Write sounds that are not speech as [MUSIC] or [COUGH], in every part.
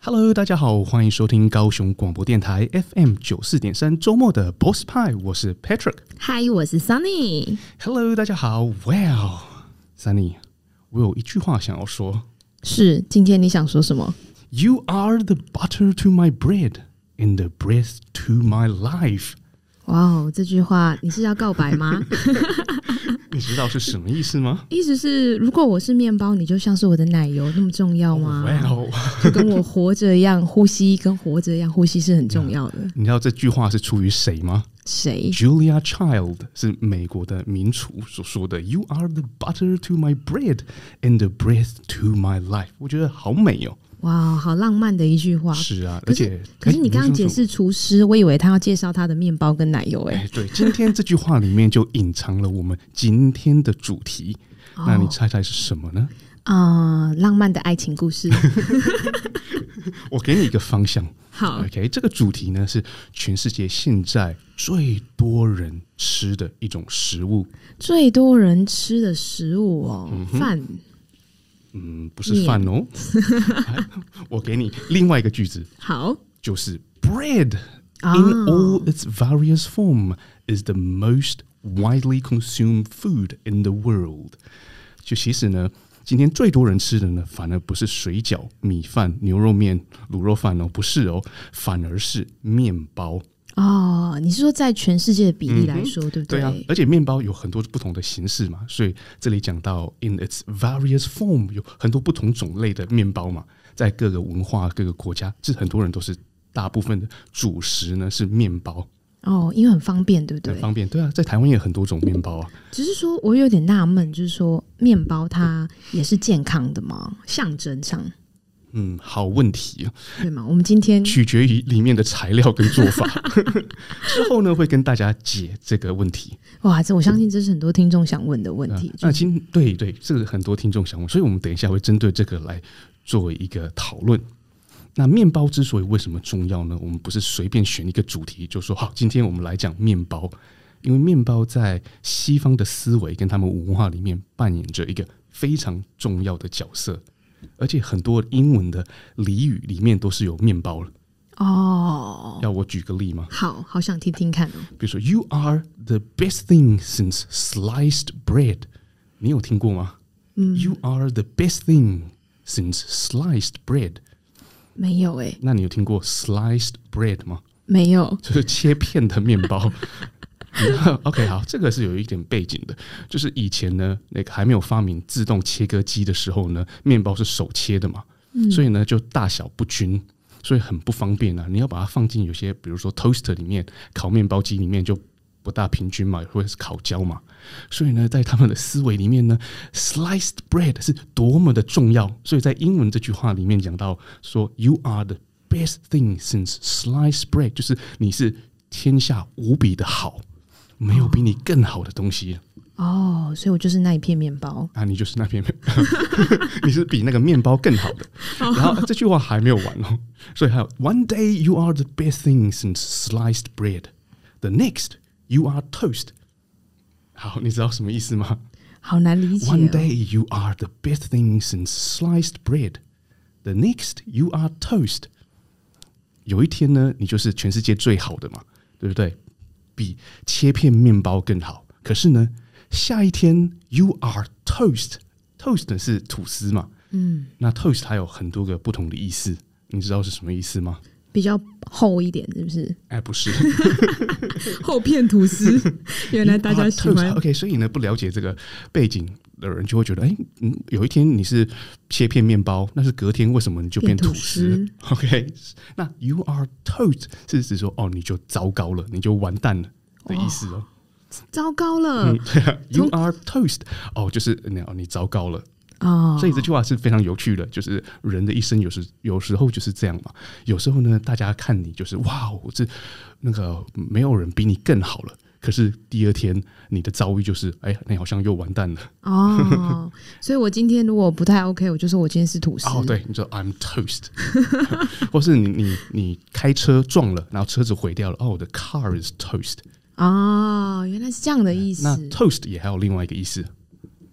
Hello，大家好，欢迎收听高雄广播电台 FM 九四点三周末的 Boss 派，我是 Patrick。Hi，我是 Sunny。Hello，大家好。Well，Sunny，我有一句话想要说。是，今天你想说什么？You are the butter to my bread and the breath to my life。哇哦，这句话你是要告白吗？ [LAUGHS] 你知道是什么意思吗？意思是，如果我是面包，你就像是我的奶油那么重要吗？Oh, well. 就跟我活着一样，呼吸跟活着一样，呼吸是很重要的。[LAUGHS] 你知道这句话是出于谁吗？谁？Julia Child 是美国的名厨所说的。You are the butter to my bread and the breath to my life。我觉得好美哦。哇，好浪漫的一句话！是啊，而且可是你刚刚解释厨师，我以为他要介绍他的面包跟奶油。哎，对，今天这句话里面就隐藏了我们今天的主题。那你猜猜是什么呢？啊，浪漫的爱情故事。[LAUGHS] 我给你一个方向。好，OK，这个主题呢是全世界现在最多人吃的一种食物。最多人吃的食物哦，饭。嗯，不是饭哦。我给你另外一个句子，好，就是 bread in all its various form is the most widely consumed food in the world。就其实呢，今天最多人吃的呢，反而不是水饺、米饭、牛肉面、卤肉饭哦，不是哦，反而是面包。哦，你是说在全世界的比例来说，嗯、对不对？对啊，而且面包有很多不同的形式嘛，所以这里讲到 in its various form 有很多不同种类的面包嘛，在各个文化、各个国家，这很多人都是大部分的主食呢是面包。哦，因为很方便，对不对？很方便，对啊，在台湾也有很多种面包啊。只是说我有点纳闷，就是说面包它也是健康的吗？象征上。嗯，好问题啊，对吗？我们今天取决于里面的材料跟做法，[LAUGHS] 之后呢会跟大家解这个问题。哇，这我相信这是很多听众想问的问题。嗯、那今对对，这个很多听众想问，所以我们等一下会针对这个来作为一个讨论。那面包之所以为什么重要呢？我们不是随便选一个主题就说好，今天我们来讲面包，因为面包在西方的思维跟他们文化里面扮演着一个非常重要的角色。而且很多英文的俚语里面都是有面包了哦。要我举个例吗？好好想听听看哦。比如说，You are the best thing since sliced bread。你有听过吗？嗯。You are the best thing since sliced bread。没有诶。那你有听过 sliced bread 吗？没有，就是切片的面包。[LAUGHS] OK，好，这个是有一点背景的，就是以前呢，那个还没有发明自动切割机的时候呢，面包是手切的嘛，嗯、所以呢就大小不均，所以很不方便啊。你要把它放进有些，比如说 toaster 里面烤面包机里面就不大平均嘛，或者是烤焦嘛。所以呢，在他们的思维里面呢，sliced bread 是多么的重要。所以在英文这句话里面讲到说，You are the best thing since sliced bread，就是你是天下无比的好。没有比你更好的东西哦，所以我就是那一片面包啊，你就是那片面包，你是比那个面包更好的。然后这句话还没有完哦，所以还有 [LAUGHS] One day you are the best thing since sliced bread. The next you are toast. 好，你知道什么意思吗？好难理解哦。One day you are the best thing since sliced bread. The next you are toast. 有一天呢，你就是全世界最好的嘛，对不对？ 比切片面包更好，可是呢，下一天 you are toast，toast 是吐司嘛？嗯，那 toast 它有很多个不同的意思，你知道是什么意思吗？比较厚一点，是不是？哎，不是，[LAUGHS] 厚片吐司。[LAUGHS] 原来大家喜欢。OK，所以呢，不了解这个背景的人就会觉得，哎，嗯，有一天你是切片面包，那是隔天为什么你就变吐司？OK，[LAUGHS] 那 you are toast 是指说，哦，你就糟糕了，你就完蛋了的意思哦。糟糕了，嗯，对 [LAUGHS] 啊，you are toast，哦，就是你你糟糕了。哦，所以这句话是非常有趣的，就是人的一生有时有时候就是这样嘛。有时候呢，大家看你就是哇，我这那个没有人比你更好了。可是第二天你的遭遇就是，哎，你好像又完蛋了。哦，所以我今天如果不太 OK，我就说我今天是吐司。哦，对，你说 I'm toast，[LAUGHS] 或是你你你开车撞了，然后车子毁掉了，哦，我的 car is toast。哦，原来是这样的意思。那 toast 也还有另外一个意思，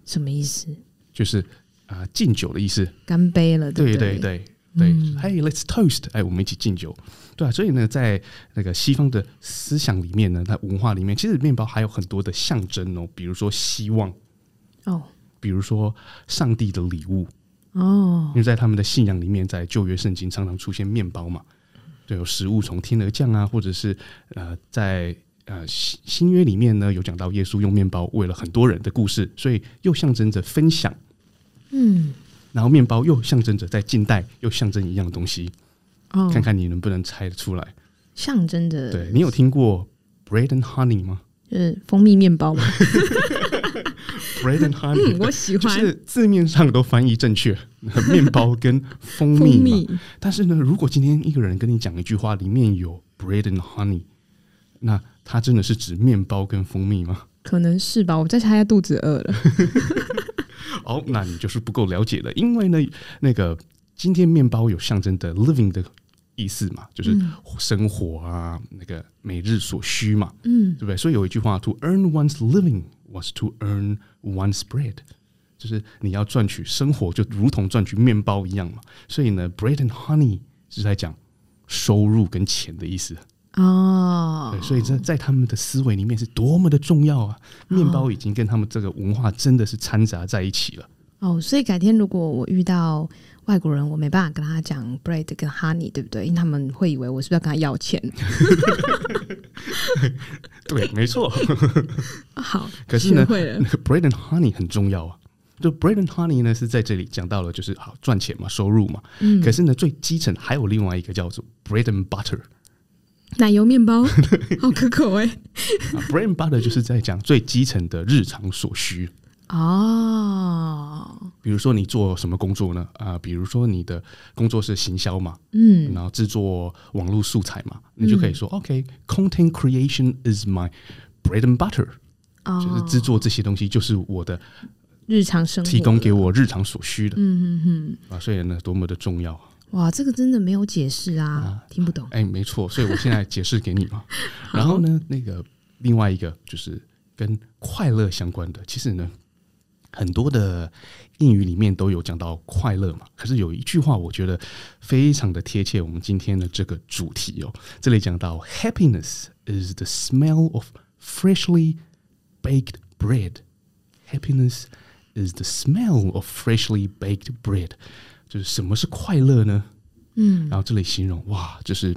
什么意思？就是啊，敬酒的意思，干杯了，对对对对。对，嗯、Hey let's toast，哎，我们一起敬酒，对啊，所以呢，在那个西方的思想里面呢，它文化里面，其实面包还有很多的象征哦，比如说希望。哦，比如说上帝的礼物。哦，因为在他们的信仰里面，在旧约圣经常常出现面包嘛，对，有食物从天而降啊，或者是呃，在呃新新约里面呢，有讲到耶稣用面包喂了很多人的故事，所以又象征着分享，嗯。然后面包又象征着在近代又象征一样东西，哦，看看你能不能猜得出来。象征着，对，你有听过 bread and honey 吗？就是蜂蜜面包吗？[LAUGHS] bread and honey，嗯，我喜欢，就是字面上都翻译正确，面包跟蜂蜜但是呢，如果今天一个人跟你讲一句话，里面有 bread and honey，那他真的是指面包跟蜂蜜吗？可能是吧，我在猜他肚子饿了。[LAUGHS] 哦，那你就是不够了解了，因为呢，那个今天面包有象征的 living 的意思嘛，就是生活啊，那个每日所需嘛，嗯，对不对？所以有一句话，to earn one's living was to earn one's bread，就是你要赚取生活，就如同赚取面包一样嘛。所以呢，bread and honey 是在讲收入跟钱的意思。哦，对，所以这在他们的思维里面是多么的重要啊！面包已经跟他们这个文化真的是掺杂在一起了。哦，所以改天如果我遇到外国人，我没办法跟他讲 bread 跟 honey，对不对？因为他们会以为我是不是要跟他要钱？[LAUGHS] 对，没错。[LAUGHS] 好，可是呢，那个 bread and honey 很重要啊。就 bread and honey 呢，是在这里讲到了，就是好赚钱嘛，收入嘛。嗯。可是呢，最基层还有另外一个叫做 bread and butter。奶油面包，[LAUGHS] 好可口哎！[LAUGHS] Bread and butter 就是在讲最基层的日常所需哦。比如说你做什么工作呢？啊，比如说你的工作是行销嘛，嗯，然后制作网络素材嘛，你就可以说、嗯、OK，content creation is my bread and butter，哦、就是制作这些东西就是我的日常生活，提供给我日常所需的。嗯嗯嗯，啊，所以呢，多么的重要。哇，这个真的没有解释啊，啊听不懂。哎，没错，所以我现在解释给你嘛。[LAUGHS] 然后呢，那个另外一个就是跟快乐相关的，其实呢，很多的英语里面都有讲到快乐嘛。可是有一句话，我觉得非常的贴切我们今天的这个主题哦。这里讲到，Happiness is the smell of freshly baked bread. Happiness is the smell of freshly baked bread. 就是什么是快乐呢？嗯，然后这里形容哇，就是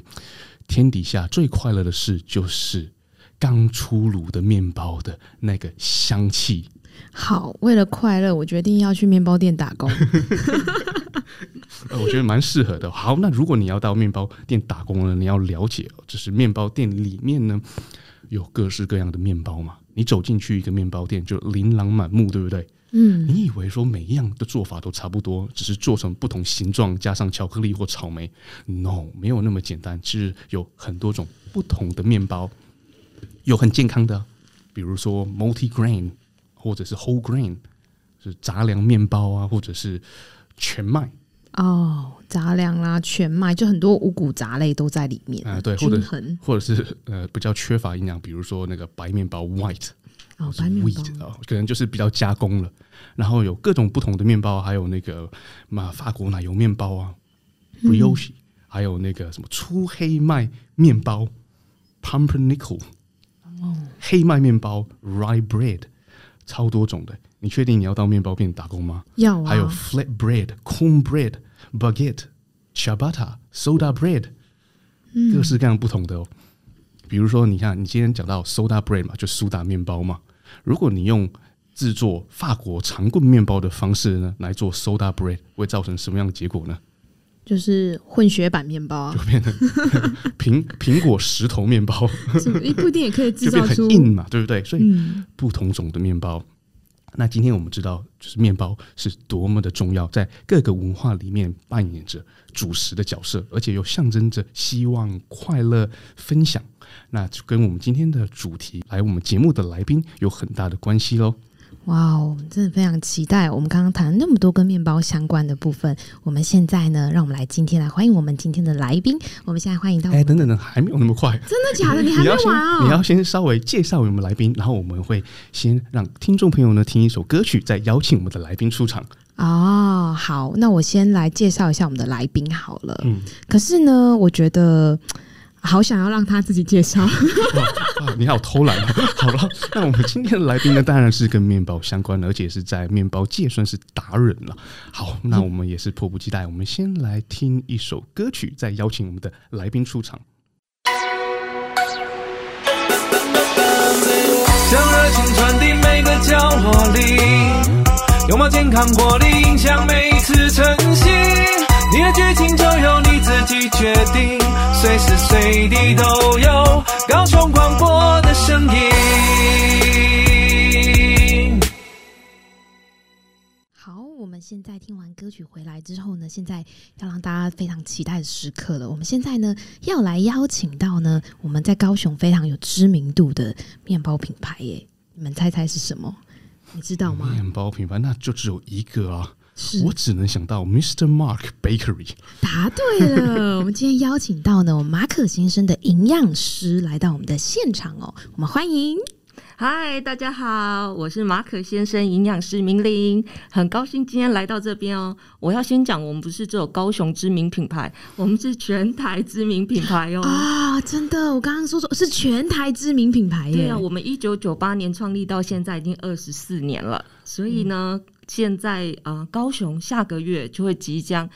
天底下最快乐的事，就是刚出炉的面包的那个香气。好，为了快乐，我决定要去面包店打工。[LAUGHS] 我觉得蛮适合的。好，那如果你要到面包店打工呢，你要了解哦，就是面包店里面呢有各式各样的面包嘛。你走进去一个面包店，就琳琅满目，对不对？嗯，你以为说每一样的做法都差不多，只是做成不同形状，加上巧克力或草莓？No，没有那么简单。其实有很多种不同的面包，有很健康的，比如说 multi-grain 或者是 whole grain，是杂粮面包啊，或者是全麦。哦，杂粮啦，全麦，就很多五谷杂类都在里面啊。对，或者或者是呃比较缺乏营养，比如说那个白面包 white。哦，白面包哦，可能就是比较加工了。然后有各种不同的面包，还有那个嘛法国奶油面包啊，brioche，还有那个什么粗黑麦面包，pumpernickel，哦，黑麦面包，rye bread，超多种的。你确定你要到面包店打工吗？要啊。还有 flat bread，corn bread，baguette，ciabatta，soda bread，各式各样不同的哦。比如说，你看，你今天讲到 soda bread 嘛，就苏打面包嘛。如果你用制作法国长棍面包的方式呢，来做 soda bread，会造成什么样的结果呢？就是混血版面包啊，就变成 [LAUGHS] 苹苹果石头面包，一不一定也可以制造出硬嘛，对不对？所以不同种的面包。那今天我们知道，就是面包是多么的重要，在各个文化里面扮演着主食的角色，而且又象征着希望、快乐、分享。那就跟我们今天的主题，来我们节目的来宾有很大的关系喽。哇哦，真的非常期待！我们刚刚谈了那么多跟面包相关的部分，我们现在呢，让我们来今天来欢迎我们今天的来宾。我们现在欢迎到，哎，等等等，还没有那么快，真的假的？你还没完哦？你要先稍微介绍我们来宾，然后我们会先让听众朋友呢听一首歌曲，再邀请我们的来宾出场。哦，好，那我先来介绍一下我们的来宾好了。嗯，可是呢，我觉得好想要让他自己介绍。你好偷懒。好了，那我们今天的来宾呢，当然是跟面包相关的，而且是在面包界算是达人了。好，那我们也是迫不及待，我们先来听一首歌曲，再邀请我们的来宾出场。将热情传递每个角落里。拥抱健康活力，影响每一次晨曦。你的剧情就由你自己决定，随时随地都有高雄广播的声音。好，我们现在听完歌曲回来之后呢，现在要让大家非常期待的时刻了。我们现在呢要来邀请到呢我们在高雄非常有知名度的面包品牌耶，你们猜猜是什么？你知道吗？面包品牌那就只有一个啊，我只能想到 Mr. Mark Bakery。答对了，我们今天邀请到呢，我们马可先生的营养师来到我们的现场哦，我们欢迎。嗨，大家好，我是马可先生营养师明玲，很高兴今天来到这边哦。我要先讲，我们不是只有高雄知名品牌，我们是全台知名品牌哦。啊，真的，我刚刚说说是全台知名品牌耶。对啊，我们一九九八年创立到现在已经二十四年了，所以呢，嗯、现在呃，高雄下个月就会即将。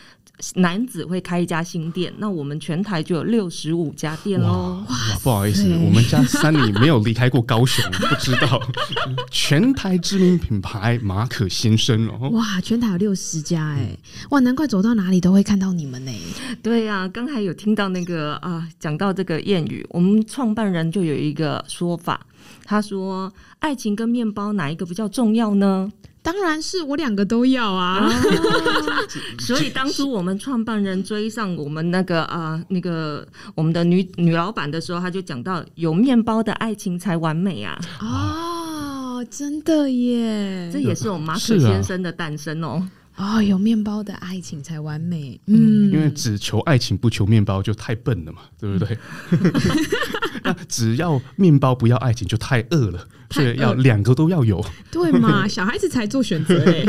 男子会开一家新店，那我们全台就有六十五家店喽。哇，不好意思，[LAUGHS] 我们家 Sunny 没有离开过高雄，不知道。[LAUGHS] 全台知名品牌马可先生哦。哇，全台有六十家哎，哇，难怪走到哪里都会看到你们呢。对呀、啊，刚才有听到那个啊，讲到这个谚语，我们创办人就有一个说法，他说：“爱情跟面包哪一个比较重要呢？”当然是我两个都要啊！[LAUGHS] 所以当初我们创办人追上我们那个啊那个我们的女女老板的时候，他就讲到有面包的爱情才完美啊！哦，真的耶！这也是我们马可先生的诞生哦。哦，有面包的爱情才完美。嗯，因为只求爱情不求面包就太笨了嘛，对不对？[LAUGHS] 那只要面包不要爱情就太饿了。所以要两个都要有，[LAUGHS] 对嘛？[LAUGHS] 小孩子才做选择哎。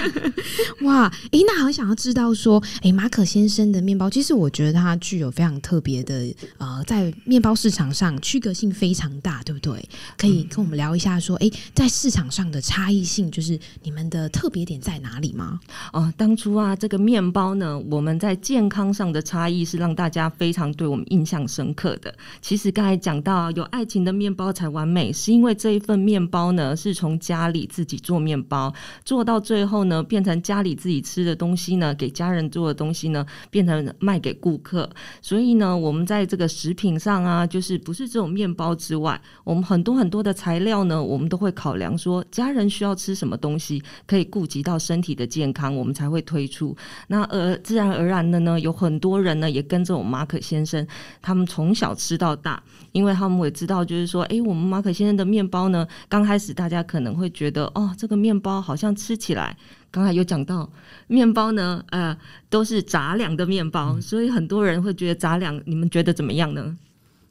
[LAUGHS] 哇，哎、欸，那好想要知道说，哎、欸，马可先生的面包，其实我觉得它具有非常特别的，呃，在面包市场上区隔性非常大，对不对？可以跟我们聊一下说，哎、欸，在市场上的差异性，就是你们的特别点在哪里吗？哦，当初啊，这个面包呢，我们在健康上的差异是让大家非常对我们印象深刻的。其实刚才讲到有爱情的面包才完美，是因为。这一份面包呢，是从家里自己做面包，做到最后呢，变成家里自己吃的东西呢，给家人做的东西呢，变成卖给顾客。所以呢，我们在这个食品上啊，就是不是这种面包之外，我们很多很多的材料呢，我们都会考量说家人需要吃什么东西，可以顾及到身体的健康，我们才会推出。那呃，自然而然的呢，有很多人呢也跟着我们马可先生，他们从小吃到大，因为他们也知道，就是说，哎，我们马可先生的面。包呢？刚开始大家可能会觉得，哦，这个面包好像吃起来，刚才有讲到面包呢，呃，都是杂粮的面包，嗯，所以很多人会觉得杂粮，你们觉得怎么样呢？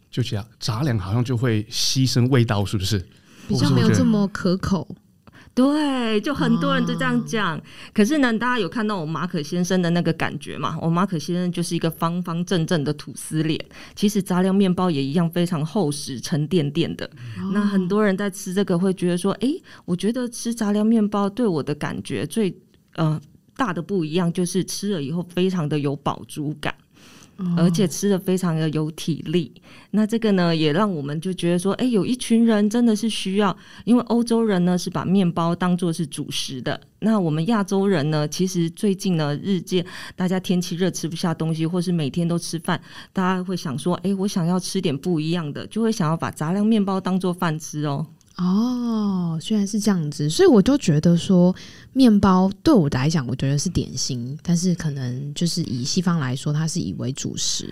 就这样，杂粮好像就会牺牲味道，是不是？比较没有这么可口。对，就很多人都这样讲。哦、可是呢，大家有看到我马可先生的那个感觉嘛？我马可先生就是一个方方正正的吐司脸。其实杂粮面包也一样，非常厚实、沉甸甸的。哦、那很多人在吃这个会觉得说：“哎，我觉得吃杂粮面包对我的感觉最呃大的不一样，就是吃了以后非常的有饱足感。”而且吃的非常的有体力，那这个呢也让我们就觉得说，哎，有一群人真的是需要，因为欧洲人呢是把面包当做是主食的，那我们亚洲人呢，其实最近呢日渐大家天气热吃不下东西，或是每天都吃饭，大家会想说，哎，我想要吃点不一样的，就会想要把杂粮面包当做饭吃哦。哦，虽然是这样子，所以我就觉得说，面包对我来讲，我觉得是点心，但是可能就是以西方来说，它是以为主食。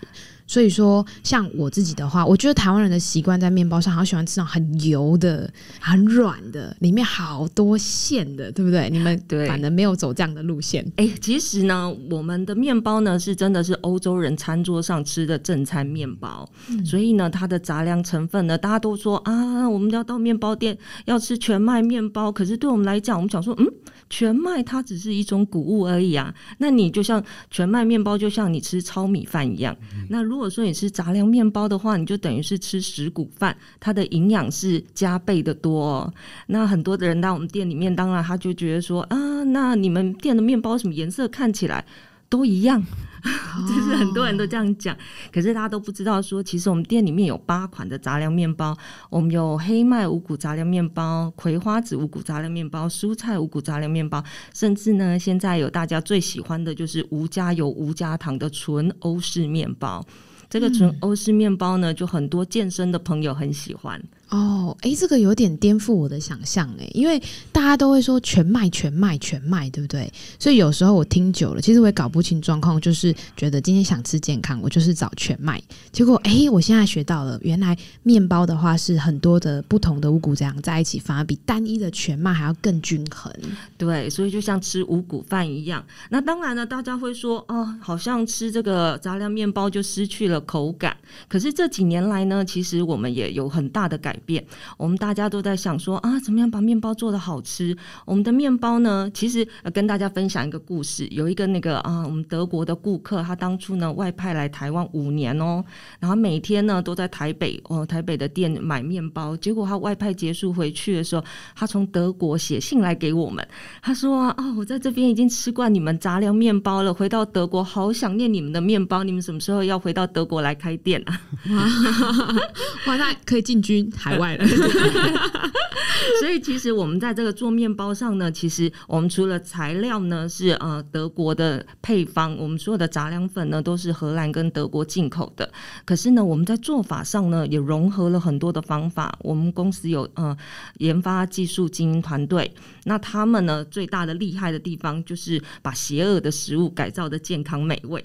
所以说，像我自己的话，我觉得台湾人的习惯在面包上，好喜欢吃那种很油的、很软的，里面好多馅的，对不对？你们 [LAUGHS] 对，反而没有走这样的路线。哎、欸，其实呢，我们的面包呢，是真的是欧洲人餐桌上吃的正餐面包，嗯、所以呢，它的杂粮成分呢，大家都说啊，我们要到面包店要吃全麦面包，可是对我们来讲，我们想说，嗯。全麦它只是一种谷物而已啊，那你就像全麦面包，就像你吃糙米饭一样。那如果如果说你吃杂粮面包的话，你就等于是吃十谷饭，它的营养是加倍的多。那很多的人到我们店里面，当然他就觉得说啊，那你们店的面包什么颜色看起来都一样？[LAUGHS] 就是很多人都这样讲，可是大家都不知道说，其实我们店里面有八款的杂粮面包，我们有黑麦五谷杂粮面包、葵花籽五谷杂粮面包、蔬菜五谷杂粮面包，甚至呢，现在有大家最喜欢的就是无加油、无加糖的纯欧式面包。这个纯欧式面包呢，就很多健身的朋友很喜欢。哦，哎，这个有点颠覆我的想象哎，因为大家都会说全麦、全麦、全麦，对不对？所以有时候我听久了，其实我也搞不清状况，就是觉得今天想吃健康，我就是找全麦。结果哎，我现在学到了，原来面包的话是很多的不同的五谷杂粮在一起，反而比单一的全麦还要更均衡。对，所以就像吃五谷饭一样。那当然呢，大家会说哦，好像吃这个杂粮面包就失去了口感。可是这几年来呢，其实我们也有很大的改变。我们大家都在想说啊，怎么样把面包做得好吃？我们的面包呢，其实跟大家分享一个故事。有一个那个啊，我们德国的顾客，他当初呢外派来台湾五年哦，然后每天呢都在台北哦台北的店买面包。结果他外派结束回去的时候，他从德国写信来给我们，他说啊，哦，我在这边已经吃惯你们杂粮面包了，回到德国好想念你们的面包，你们什么时候要回到德国来开店啊？[LAUGHS] 哇，那可以进军海外了，[LAUGHS] 所以其实我们在这个做面包上呢，其实我们除了材料呢是呃德国的配方，我们所有的杂粮粉呢都是荷兰跟德国进口的。可是呢，我们在做法上呢也融合了很多的方法。我们公司有呃研发技术精英团队，那他们呢最大的厉害的地方就是把邪恶的食物改造的健康美味。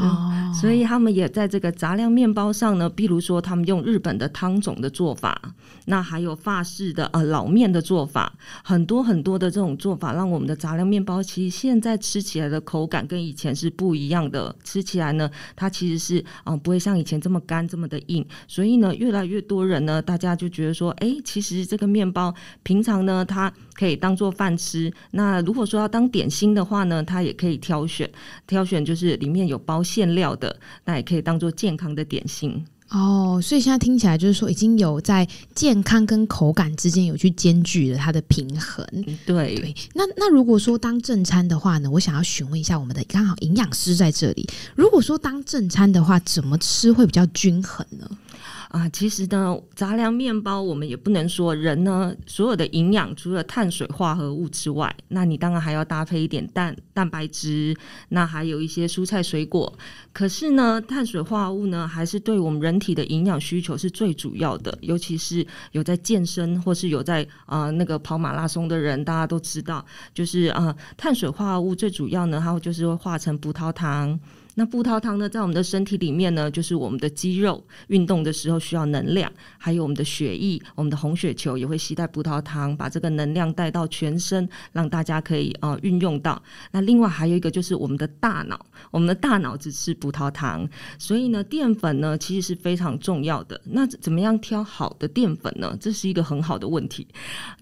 哦，所以他们也在这个杂粮面包上呢，比如说他们用日本的汤种的做法。那还有法式的呃老面的做法，很多很多的这种做法，让我们的杂粮面包其实现在吃起来的口感跟以前是不一样的。吃起来呢，它其实是嗯、呃、不会像以前这么干这么的硬。所以呢，越来越多人呢，大家就觉得说，哎、其实这个面包平常呢，它可以当做饭吃。那如果说要当点心的话呢，它也可以挑选，挑选就是里面有包馅料的，那也可以当做健康的点心。哦，所以现在听起来就是说，已经有在健康跟口感之间有去兼具了它的平衡。对对，那那如果说当正餐的话呢，我想要询问一下我们的刚好营养师在这里。如果说当正餐的话，怎么吃会比较均衡呢？啊，其实呢，杂粮面包我们也不能说人呢所有的营养除了碳水化合物之外，那你当然还要搭配一点蛋蛋白质，那还有一些蔬菜水果。可是呢，碳水化合物呢还是对我们人体的营养需求是最主要的，尤其是有在健身或是有在啊、那个跑马拉松的人，大家都知道，就是啊、碳水化合物最主要呢，它就是会化成葡萄糖。那葡萄糖呢，在我们的身体里面呢，就是我们的肌肉运动的时候需要能量，还有我们的血液，我们的红血球也会携带葡萄糖，把这个能量带到全身，让大家可以呃运用到。那另外还有一个就是我们的大脑，我们的大脑只吃葡萄糖，所以呢，淀粉呢其实是非常重要的。那怎么样挑好的淀粉呢？这是一个很好的问题。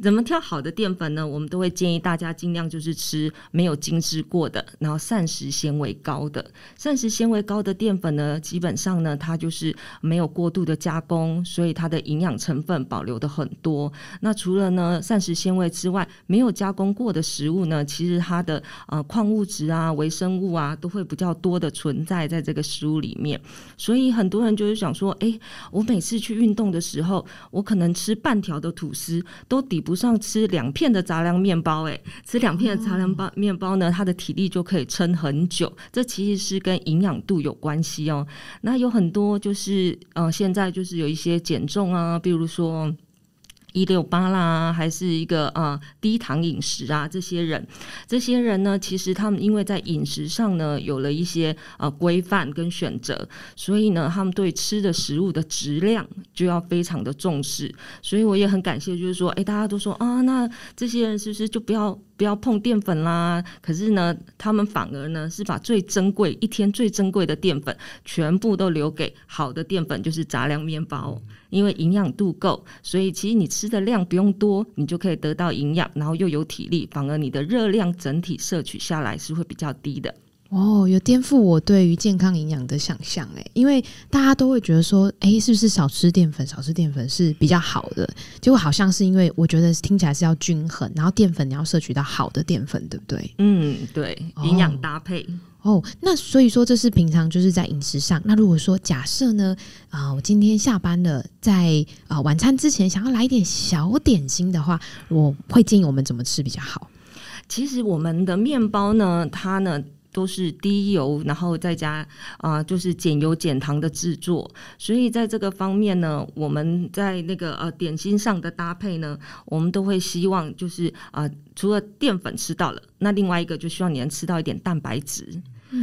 怎么挑好的淀粉呢？我们都会建议大家尽量就是吃没有精制过的，然后膳食纤维高的。膳食纤维高的淀粉呢，基本上呢，它就是没有过度的加工，所以它的营养成分保留的很多。那除了呢膳食纤维之外，没有加工过的食物呢，其实它的呃矿物质啊、微生物啊，都会比较多的存在在这个食物里面。所以很多人就是想说，哎，我每次去运动的时候，我可能吃半条的吐司都抵不上吃两片的杂粮面包。哎，吃两片的杂粮包面包呢，它的体力就可以撑很久。这其实是跟营养度有关系哦，那有很多就是呃，现在就是有一些减重啊，比如说一六八啦，还是一个呃低糖饮食啊，这些人，这些人呢，其实他们因为在饮食上呢有了一些呃规范跟选择，所以呢，他们对吃的食物的质量就要非常的重视。所以我也很感谢，就是说，哎，大家都说啊，那这些人是不是就不要不要碰淀粉啦？可是呢，他们反而呢是把最珍贵一天最珍贵的淀粉全部都留给好的淀粉，就是杂粮面包。因为营养度够，所以其实你吃的量不用多，你就可以得到营养，然后又有体力，反而你的热量整体摄取下来是会比较低的。哦，有颠覆我对于健康营养的想象诶，因为大家都会觉得说，诶，是不是少吃淀粉，少吃淀粉是比较好的？结果好像是因为我觉得听起来是要均衡，然后淀粉你要摄取到好的淀粉，对不对？嗯，对，营养搭配。哦哦，那所以说这是平常就是在饮食上。那如果说假设呢，啊、我今天下班了，在啊、晚餐之前想要来一点小点心的话，我会建议我们怎么吃比较好？其实我们的面包呢，它呢都是低油，然后再加啊、就是减油减糖的制作。所以在这个方面呢，我们在那个呃点心上的搭配呢，我们都会希望就是啊、除了淀粉吃到了，那另外一个就希望你能吃到一点蛋白质。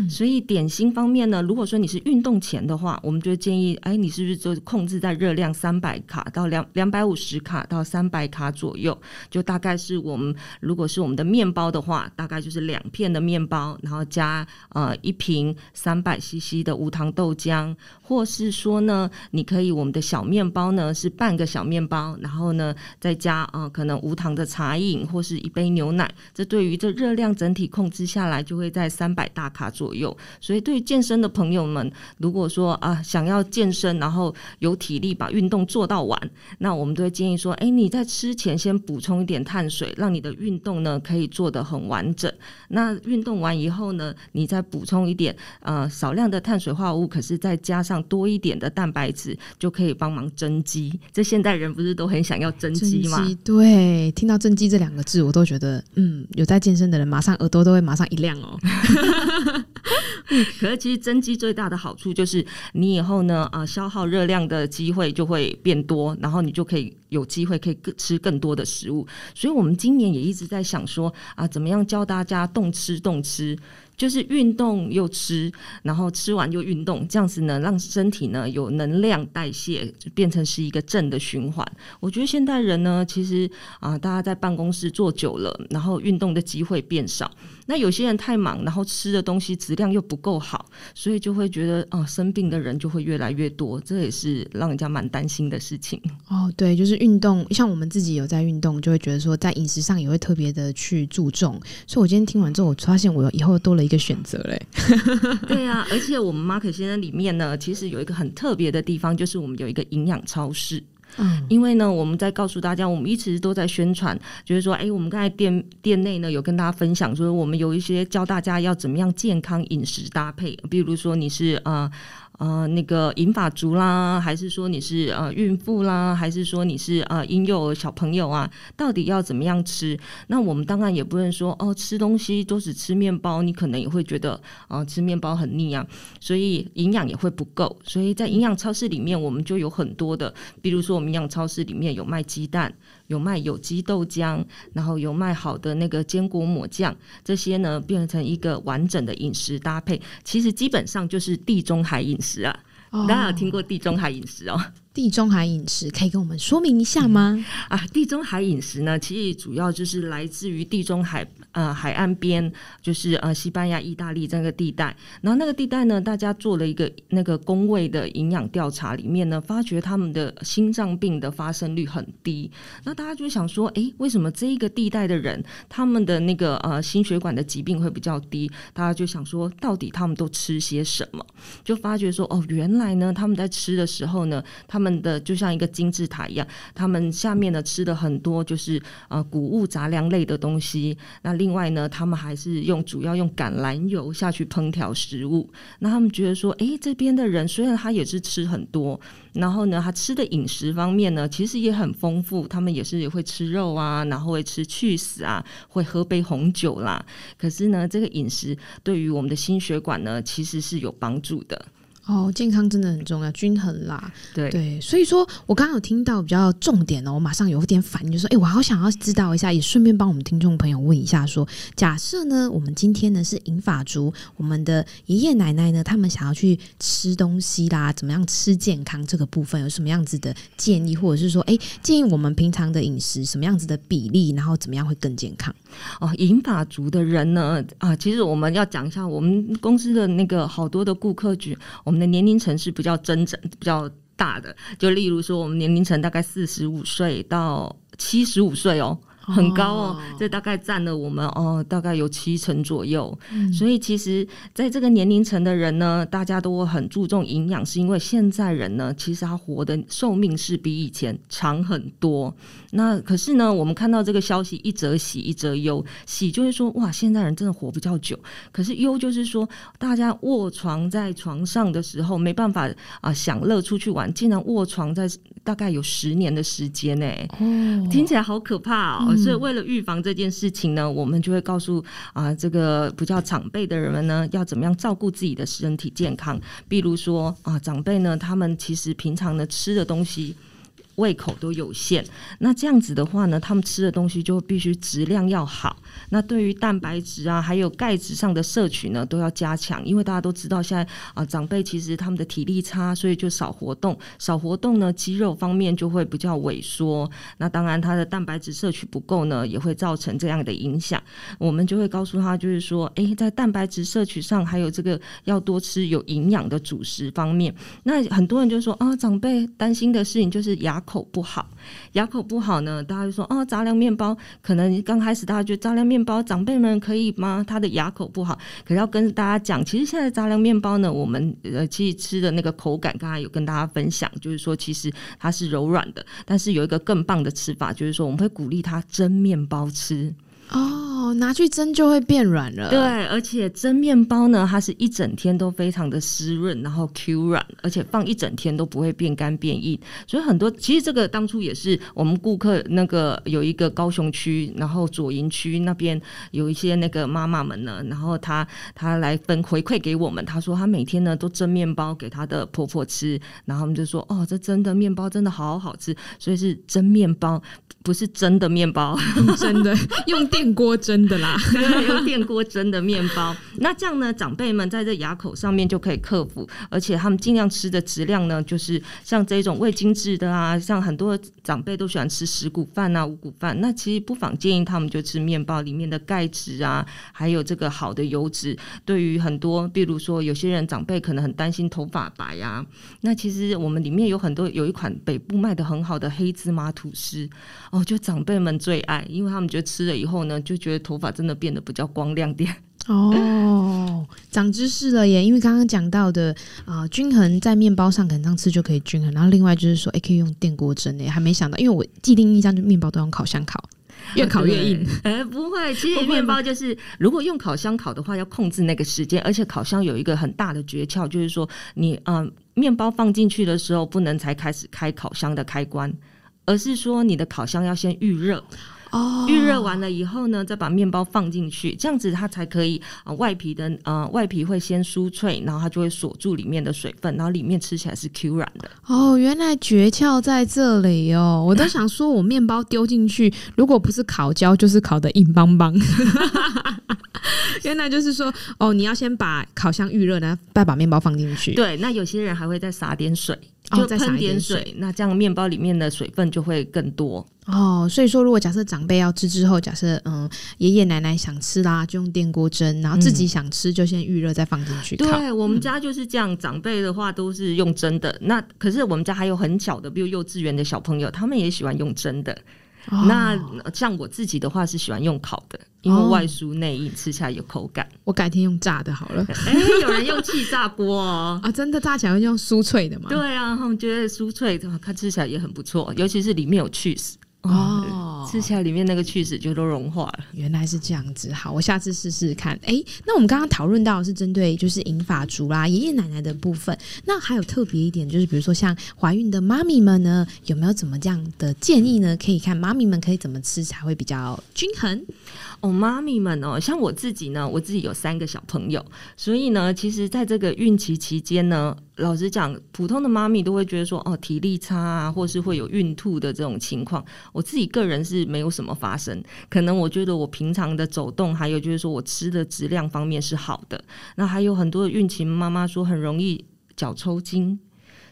所以点心方面呢，如果说你是运动前的话，我们就建议，哎，你是不是就控制在热量三百卡到两两百五十卡到三百卡左右？就大概是我们如果是我们的面包的话，大概就是两片的面包，然后加呃一瓶三百 CC 的无糖豆浆，或是说呢，你可以我们的小面包呢是半个小面包，然后呢再加呃可能无糖的茶饮或是一杯牛奶，这对于这热量整体控制下来就会在三百大卡。左右，所以对于健身的朋友们，如果说啊想要健身，然后有体力把运动做到完，那我们都会建议说，哎，你在吃前先补充一点碳水，让你的运动呢可以做得很完整。那运动完以后呢，你再补充一点呃少量的碳水化合物，可是再加上多一点的蛋白质，就可以帮忙增肌。这现代人不是都很想要增肌吗？肌，对，听到增肌这两个字，我都觉得嗯，有在健身的人马上耳朵都会马上一亮哦。[LAUGHS] [LAUGHS] 可是，其实增肌最大的好处就是，你以后呢，啊，消耗热量的机会就会变多，然后你就可以有机会可以吃更多的食物。所以，我们今年也一直在想说，啊，怎么样教大家动吃动吃。就是运动又吃，然后吃完又运动，这样子呢，让身体呢有能量代谢，就变成是一个正的循环。我觉得现代人呢，其实啊，大家在办公室坐久了，然后运动的机会变少。那有些人太忙，然后吃的东西质量又不够好，所以就会觉得啊，生病的人就会越来越多，这也是让人家蛮担心的事情。哦，对，就是运动，像我们自己有在运动，就会觉得说在饮食上也会特别的去注重。所以我今天听完之后，我发现我以后多了一个选择嘞，[LAUGHS] 对呀、啊，而且我们马可先生里面呢，其实有一个很特别的地方，就是我们有一个营养超市。嗯，因为呢，我们在告诉大家，我们一直都在宣传，就是说，哎，我们刚才店店内呢有跟大家分享，说我们有一些教大家要怎么样健康饮食搭配，比如说你是呃。呃，那个银发族啦，还是说你是呃孕妇啦，还是说你是呃婴幼儿小朋友啊？到底要怎么样吃？那我们当然也不能说哦，吃东西都只吃面包，你可能也会觉得啊、吃面包很腻啊，所以营养也会不够。所以在营养超市里面，我们就有很多的，比如说我们营养超市里面有卖鸡蛋。有卖有机豆浆，然后有卖好的那个坚果抹酱，这些呢变成一个完整的饮食搭配，其实基本上就是地中海饮食啊。大家有听过地中海饮食哦？地中海饮食可以跟我们说明一下吗？啊，地中海饮食呢，其实主要就是来自于地中海呃海岸边，就是呃西班牙、意大利这个地带。然后那个地带呢，大家做了一个那个工位的营养调查，里面呢发觉他们的心脏病的发生率很低。那大家就想说，哎，为什么这一个地带的人他们的那个呃心血管的疾病会比较低？大家就想说，到底他们都吃些什么？就发觉说，哦，原来呢他们在吃的时候呢，他他们的就像一个金字塔一样，他们下面呢吃的很多就是呃谷物杂粮类的东西。那另外呢，他们还是用主要用橄榄油下去烹调食物。那他们觉得说，诶，这边的人虽然他也是吃很多，然后呢，他吃的饮食方面呢，其实也很丰富。他们也是也会吃肉啊，然后会吃去死啊，会喝杯红酒啦。可是呢，这个饮食对于我们的心血管呢，其实是有帮助的。哦，健康真的很重要，均衡啦。对对，所以说我刚刚有听到比较重点哦，我马上有点反应，就说，哎，我好想要知道一下，也顺便帮我们听众朋友问一下说，说假设呢，我们今天呢是银发族，我们的爷爷奶奶呢，他们想要去吃东西啦，怎么样吃健康这个部分有什么样子的建议，或者是说，哎，建议我们平常的饮食什么样子的比例，然后怎么样会更健康？哦，银发族的人呢，啊，其实我们要讲一下，我们公司的那个好多的顾客群，我们的年龄层是比较增长、比较大的。就例如说，我们年龄层大概四十五岁到七十五岁哦。很高哦，这大概占了我们哦，大概有七成左右。嗯、所以其实在这个年龄层的人呢，大家都很注重营养，是因为现在人呢，其实他活的寿命是比以前长很多。那可是呢，我们看到这个消息，一则喜，一则忧。喜就是说，哇，现在人真的活比较久。可是忧就是说，大家卧床在床上的时候，没办法啊享乐出去玩，竟然卧床在大概有十年的时间呢。哦，听起来好可怕哦。嗯所以，为了预防这件事情呢，我们就会告诉啊，这个不叫长辈的人们呢，要怎么样照顾自己的身体健康。比如说啊，长辈呢，他们其实平常呢吃的东西。胃口都有限，那这样子的话呢，他们吃的东西就必须质量要好。那对于蛋白质啊，还有钙质上的摄取呢，都要加强。因为大家都知道，现在啊、长辈其实他们的体力差，所以就少活动。少活动呢，肌肉方面就会比较萎缩。那当然，他的蛋白质摄取不够呢，也会造成这样的影响。我们就会告诉他，就是说，诶、在蛋白质摄取上，还有这个要多吃有营养的主食方面。那很多人就说啊，长辈担心的事情就是牙口不好，牙口不好呢，大家就说哦，杂粮面包可能刚开始大家觉得杂粮面包长辈们可以吗？他的牙口不好，可是要跟大家讲，其实现在杂粮面包呢，我们呃其实吃的那个口感，刚才有跟大家分享，就是说其实它是柔软的，但是有一个更棒的吃法，就是说我们会鼓励他蒸面包吃。哦，拿去蒸就会变软了。对，而且蒸面包呢，它是一整天都非常的湿润，然后 Q 软，而且放一整天都不会变干变硬。所以很多其实这个当初也是我们顾客那个有一个高雄区，然后左营区那边有一些那个妈妈们呢，然后她她来分回馈给我们，她说她每天呢都蒸面包给她的婆婆吃，然后我们就说哦，这蒸的面包真的好好吃，所以是蒸面包，不是真的面包，[LAUGHS] 真的用。电锅蒸的啦，[LAUGHS] 用电锅蒸的面包。那这样呢，长辈们在这牙口上面就可以克服，而且他们尽量吃的质量呢，就是像这种未精制的啊，像很多长辈都喜欢吃石谷饭啊、五谷饭。那其实不妨建议他们就吃面包里面的钙质啊，还有这个好的油脂。对于很多，比如说有些人长辈可能很担心头发白啊，那其实我们里面有很多有一款北部卖的很好的黑芝麻吐司哦，就长辈们最爱，因为他们觉得吃了以后呢。就觉得头发真的变得比较光亮点哦，长知识了耶！因为刚刚讲到的啊、呃，均衡在面包上可能这样吃就可以均衡，然后另外就是说，哎，可以用电锅蒸诶，还没想到，因为我既定印象就面包都用烤箱烤，[LAUGHS] 越烤越硬。哎，不会，其实面包就是如果用烤箱烤的话，要控制那个时间，而且烤箱有一个很大的诀窍，就是说你嗯、呃，面包放进去的时候不能才开始开烤箱的开关，而是说你的烤箱要先预热。哦，预热完了以后呢，再把面包放进去，这样子它才可以啊、呃，外皮的呃外皮会先酥脆，然后它就会锁住里面的水分，然后里面吃起来是 Q 软的。哦，原来诀窍在这里哦！[LAUGHS] 我都想说我面包丢进去，如果不是烤焦，就是烤的硬邦邦。[LAUGHS] [LAUGHS] 原来就是说，哦，你要先把烤箱预热呢，再把面包放进去。对，那有些人还会再撒点水。就喷点水，那这样面包里面的水分就会更多哦。所以说，如果假设长辈要吃之后，假设嗯爷爷奶奶想吃啦，就用电锅蒸，然后自己想吃就先预热再放进去。对，我们家就是这样，长辈的话都是用蒸的。那可是我们家还有很小的，比如幼稚园的小朋友，他们也喜欢用蒸的。哦、那像我自己的话是喜欢用烤的，因为外酥内硬，吃起来有口感。我改天用炸的好了。[LAUGHS] 哎、欸，有人用气炸锅哦，[LAUGHS] 啊，真的炸起来会用酥脆的吗？对啊，他们觉得酥脆，它吃起来也很不错，尤其是里面有 cheese。哦，吃起来里面那个起司就都融化了。原来是这样子，好，我下次试试看。哎、欸，那我们刚刚讨论到的是针对就是银发族啦、爷爷奶奶的部分，那还有特别一点，就是比如说像怀孕的妈咪们呢，有没有怎么这样的建议呢？可以看妈咪们可以怎么吃才会比较均衡？哦，妈咪们哦，像我自己呢，我自己有三个小朋友，所以呢，其实在这个孕期期间呢，老实讲，普通的妈咪都会觉得说，哦，体力差啊，或是会有孕吐的这种情况。我自己个人是没有什么发生，可能我觉得我平常的走动，还有就是说我吃的质量方面是好的。那还有很多的孕期妈妈说很容易脚抽筋。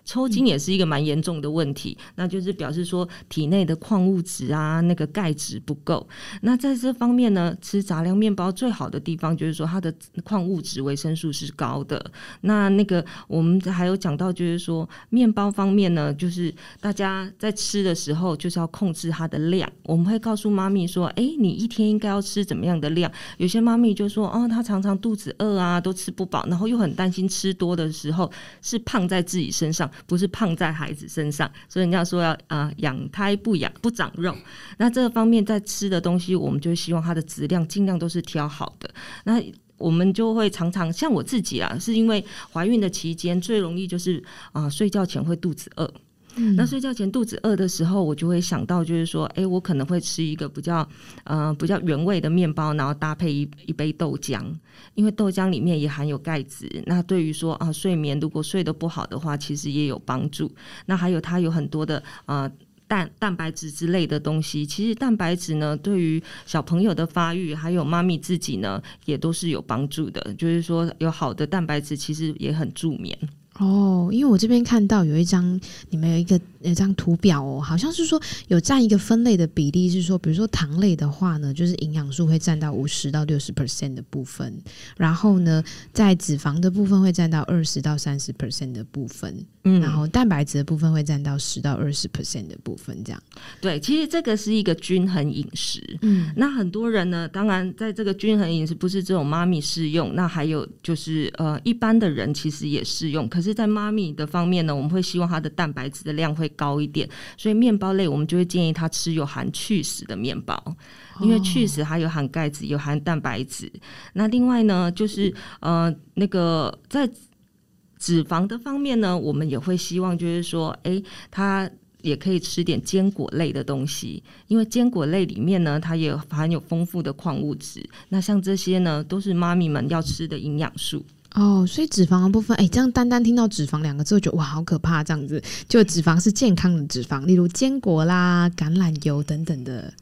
抽筋也是一个蛮严重的问题，那就是表示说体内的矿物质啊，那个钙质不够。那在这方面呢，吃杂粮面包最好的地方就是说它的矿物质、维生素是高的。那那个我们还有讲到，就是说面包方面呢，就是大家在吃的时候就是要控制它的量。我们会告诉妈咪说，哎，你一天应该要吃怎么样的量？有些妈咪就说，哦，她常常肚子饿啊，都吃不饱，然后又很担心吃多的时候是胖在自己身上。不是胖在孩子身上，所以人家说要啊养胎不养不长肉。那这个方面在吃的东西，我们就希望它的质量尽量都是挑好的。那我们就会常常像我自己啊，是因为怀孕的期间最容易就是啊睡觉前会肚子饿。那睡觉前肚子饿的时候，我就会想到，就是说，哎，我可能会吃一个比较，呃，比较原味的面包，然后搭配一一杯豆浆，因为豆浆里面也含有钙质。那对于说啊，睡眠如果睡得不好的话，其实也有帮助。那还有它有很多的呃蛋蛋白质之类的东西。其实蛋白质呢，对于小朋友的发育，还有妈咪自己呢，也都是有帮助的。就是说，有好的蛋白质，其实也很助眠。哦，因为我这边看到有一张，你们有一个一张图表哦，好像是说有占一个分类的比例，是说，比如说糖类的话呢，就是营养素会占到五十到六十 percent 的部分，然后呢，在脂肪的部分会占到二十到三十 percent 的部分，嗯，然后蛋白质的部分会占到十到二十 percent 的部分，这样。对，其实这个是一个均衡饮食，嗯，那很多人呢，当然在这个均衡饮食不是只有妈咪适用，那还有就是呃，一般的人其实也适用，可是。在妈咪的方面呢，我们会希望它的蛋白质的量会高一点，所以面包类我们就会建议他吃有含去丝的面包，因为去丝还有含钙质、有含蛋白质。那另外呢，就是呃，那个在脂肪的方面呢，我们也会希望就是说，哎，他也可以吃点坚果类的东西，因为坚果类里面呢，它也含有丰富的矿物质。那像这些呢，都是妈咪们要吃的营养素。哦，所以脂肪的部分，哎，这样单单听到脂肪两个字，就觉得哇，好可怕，这样子，就脂肪是健康的脂肪，例如坚果啦、橄榄油等等的。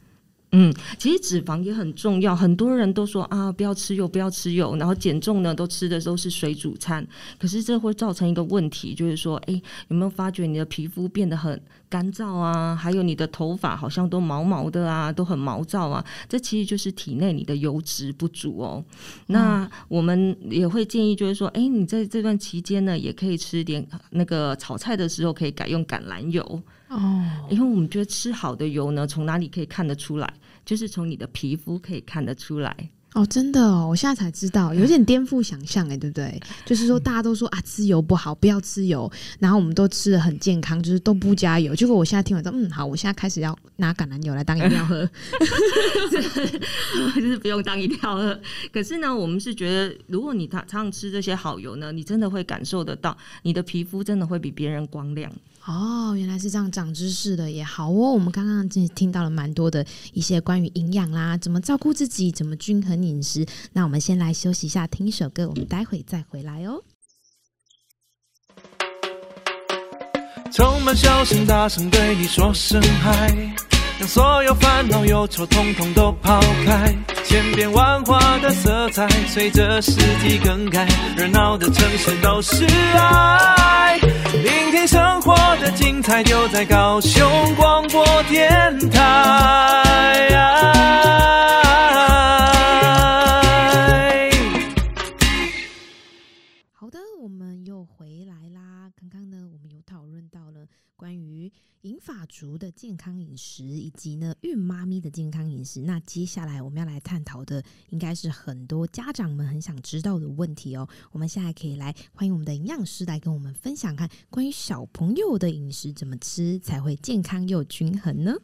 嗯，其实脂肪也很重要，很多人都说啊，不要吃油，不要吃油，然后减重呢，都吃的都是水煮餐。可是这会造成一个问题，就是说，哎，有没有发觉你的皮肤变得很干燥啊？还有你的头发好像都毛毛的啊，都很毛躁啊？这其实就是体内你的油脂不足哦。那我们也会建议，就是说，哎，你在这段期间呢，也可以吃点那个炒菜的时候，可以改用橄榄油。哦，因为我们觉得吃好的油呢，从哪里可以看得出来？就是从你的皮肤可以看得出来。哦，真的哦，我现在才知道，有点颠覆想象哎，对不对？就是说大家都说啊，吃油不好，不要吃油，然后我们都吃的很健康，就是都不加油。结果我现在听完之后，嗯，好，我现在开始要拿橄榄油来当饮料喝，[LAUGHS] [LAUGHS] 就是不用当饮料喝。可是呢，我们是觉得，如果你常常吃这些好油呢，你真的会感受得到，你的皮肤真的会比别人光亮。哦，原来是这样，长知识的也好哦。我们刚刚听到了蛮多的一些关于营养啦，怎么照顾自己，怎么均衡饮食。那我们先来休息一下，听一首歌，我们待会再回来哦。充满笑声，大声对你说声嗨，让所有烦恼忧愁统统都抛开，千变万化的色彩随着四季更改，热闹的城市都是爱。聆听生活的精彩，就在高雄广播电台。关于银法族的健康饮食，以及呢孕妈咪的健康饮食，那接下来我们要来探讨的，应该是很多家长们很想知道的问题哦。我们现在可以来欢迎我们的营养师来跟我们分享，看关于小朋友的饮食怎么吃才会健康又均衡呢？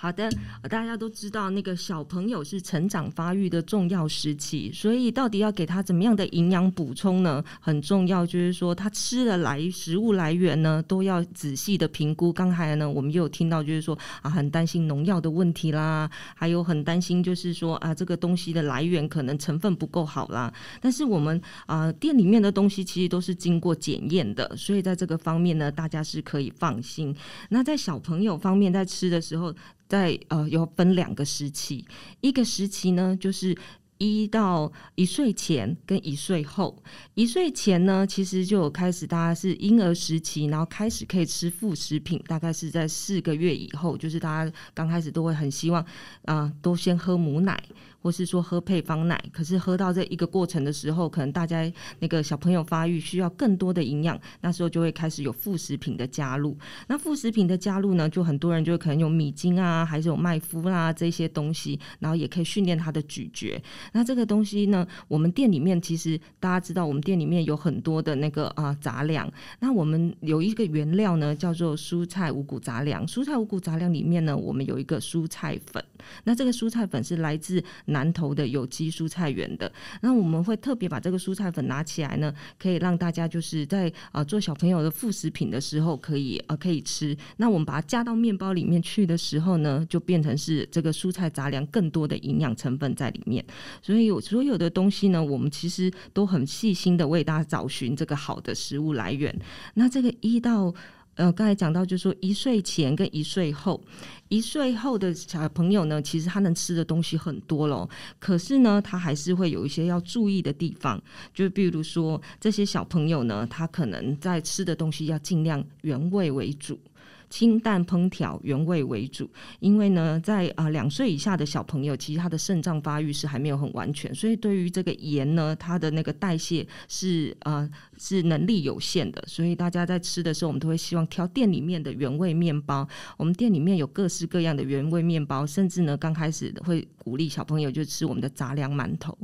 好的，大家都知道那个小朋友是成长发育的重要时期，所以到底要给他怎么样的营养补充呢？很重要，就是说他吃的来食物来源呢，都要仔细的评估。刚才呢，我们又有听到就是说啊，很担心农药的问题啦，[LAUGHS] 还有很担心就是说啊，这个东西的来源可能成分不够好啦。但是我们啊，店里面的东西其实都是经过检验的，所以在这个方面呢，大家是可以放心。那在小朋友方面，在吃的时候，在呃，有分两个时期，一个时期呢，就是一到一岁前跟一岁后。一岁前呢，其实就有开始，大家是婴儿时期，然后开始可以吃副食品，大概是在四个月以后，就是大家刚开始都会很希望啊、呃，都先喝母奶。或是说喝配方奶，可是喝到这一个过程的时候，可能大家那个小朋友发育需要更多的营养，那时候就会开始有副食品的加入。那副食品的加入呢，就很多人就可能有米精啊，还是有麦麸啦这些东西，然后也可以训练他的咀嚼。那这个东西呢，我们店里面其实大家知道，我们店里面有很多的那个啊杂粮。那我们有一个原料呢，叫做蔬菜五谷杂粮。蔬菜五谷杂粮里面呢，我们有一个蔬菜粉。那这个蔬菜粉是来自南投的有机蔬菜园的，那我们会特别把这个蔬菜粉拿起来呢，可以让大家就是在啊做小朋友的副食品的时候可以啊可以吃。那我们把它加到面包里面去的时候呢，就变成是这个蔬菜杂粮更多的营养成分在里面。所以有所有的东西呢，我们其实都很细心的为大家找寻这个好的食物来源。那这个一到呃刚才讲到就是说一岁前跟一岁后。一岁后的小朋友呢，其实他能吃的东西很多咯，可是呢，他还是会有一些要注意的地方，就比如说这些小朋友呢，他可能在吃的东西要尽量原味为主。清淡烹调，原味为主。因为呢，在啊两岁以下的小朋友，其实他的肾脏发育是还没有很完全，所以对于这个盐呢，它的那个代谢是啊是能力有限的。所以大家在吃的时候，我们都会希望挑店里面的原味面包。我们店里面有各式各样的原味面包，甚至呢，刚开始会鼓励小朋友就吃我们的杂粮馒头。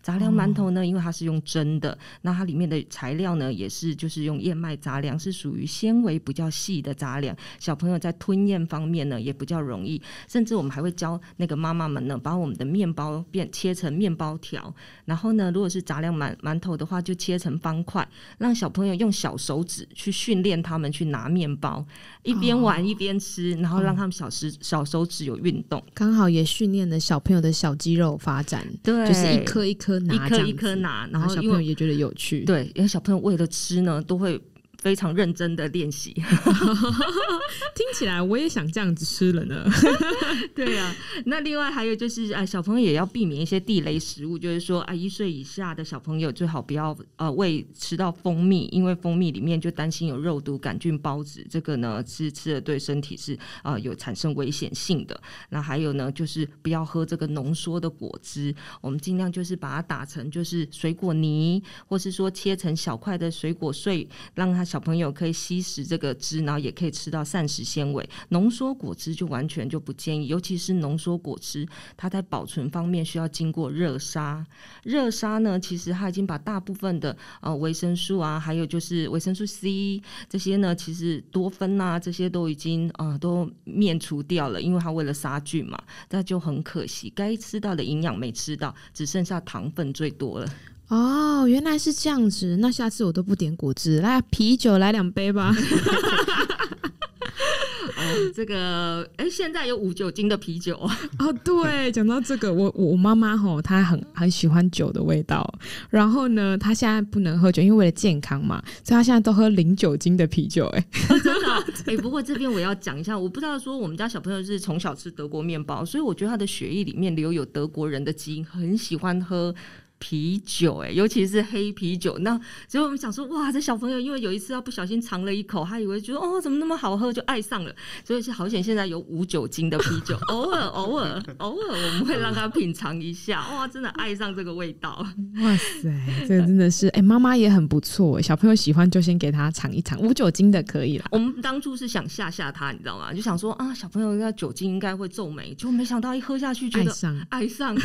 杂粮馒头呢，因为它是用蒸的，那它里面的材料呢，也是就是用燕麦杂粮，是属于纤维比较细的杂粮。小朋友在吞咽方面呢，也比较容易。甚至我们还会教那个妈妈们呢，把我们的面包变切成面包条，然后呢，如果是杂粮馒馒头的话，就切成方块，让小朋友用小手指去训练他们去拿面包，一边玩一边吃，然后让他们小时小手指有运动，刚好也训练了小朋友的小肌肉发展。对，就是一颗一颗拿。一颗一颗拿，然后小朋友也觉得有趣。对，因为小朋友为了吃呢，都会。非常认真的练习，[LAUGHS] 听起来我也想这样子吃了呢。[LAUGHS] 对啊，那另外还有就是啊，小朋友也要避免一些地雷食物，就是说啊，一岁以下的小朋友最好不要呃喂吃到蜂蜜，因为蜂蜜里面就担心有肉毒杆菌孢子，这个呢吃吃了对身体是啊、呃、有产生危险性的。那还有呢，就是不要喝这个浓缩的果汁，我们尽量就是把它打成就是水果泥，或是说切成小块的水果碎，让它。小朋友可以吸食这个汁，然后也可以吃到膳食纤维。浓缩果汁就完全就不建议，尤其是浓缩果汁，它在保存方面需要经过热杀。热杀呢，其实它已经把大部分的呃维生素啊，还有就是维生素 C 这些呢，其实多酚啊这些都已经啊、都灭除掉了，因为它为了杀菌嘛，那就很可惜，该吃到的营养没吃到，只剩下糖分最多了。哦，原来是这样子。那下次我都不点果汁，来啤酒来两杯吧。[LAUGHS] 哦，这个哎、欸，现在有无酒精的啤酒 [LAUGHS] 哦。对，讲到这个，我我妈妈吼，她很很喜欢酒的味道。然后呢，她现在不能喝酒，因为为了健康嘛，所以她现在都喝零酒精的啤酒。哎、哦，真的。哎、欸，不过这边我要讲一下，我不知道说我们家小朋友是从小吃德国面包，所以我觉得他的血液里面留有德国人的基因，很喜欢喝。啤酒哎、欸，尤其是黑啤酒。那所以我们想说，哇，这小朋友因为有一次他不小心尝了一口，他以为觉得哦，怎么那么好喝，就爱上了。所以是好险，现在有无酒精的啤酒，偶尔偶尔偶尔我们会让他品尝一下。哇，真的爱上这个味道。[LAUGHS] 哇塞，这个真的是哎，妈妈也很不错。小朋友喜欢就先给他尝一尝，无酒精的可以了。我们当初是想吓吓他，你知道吗？就想说啊，小朋友那酒精应该会皱眉，就没想到一喝下去觉得爱上爱上。[LAUGHS]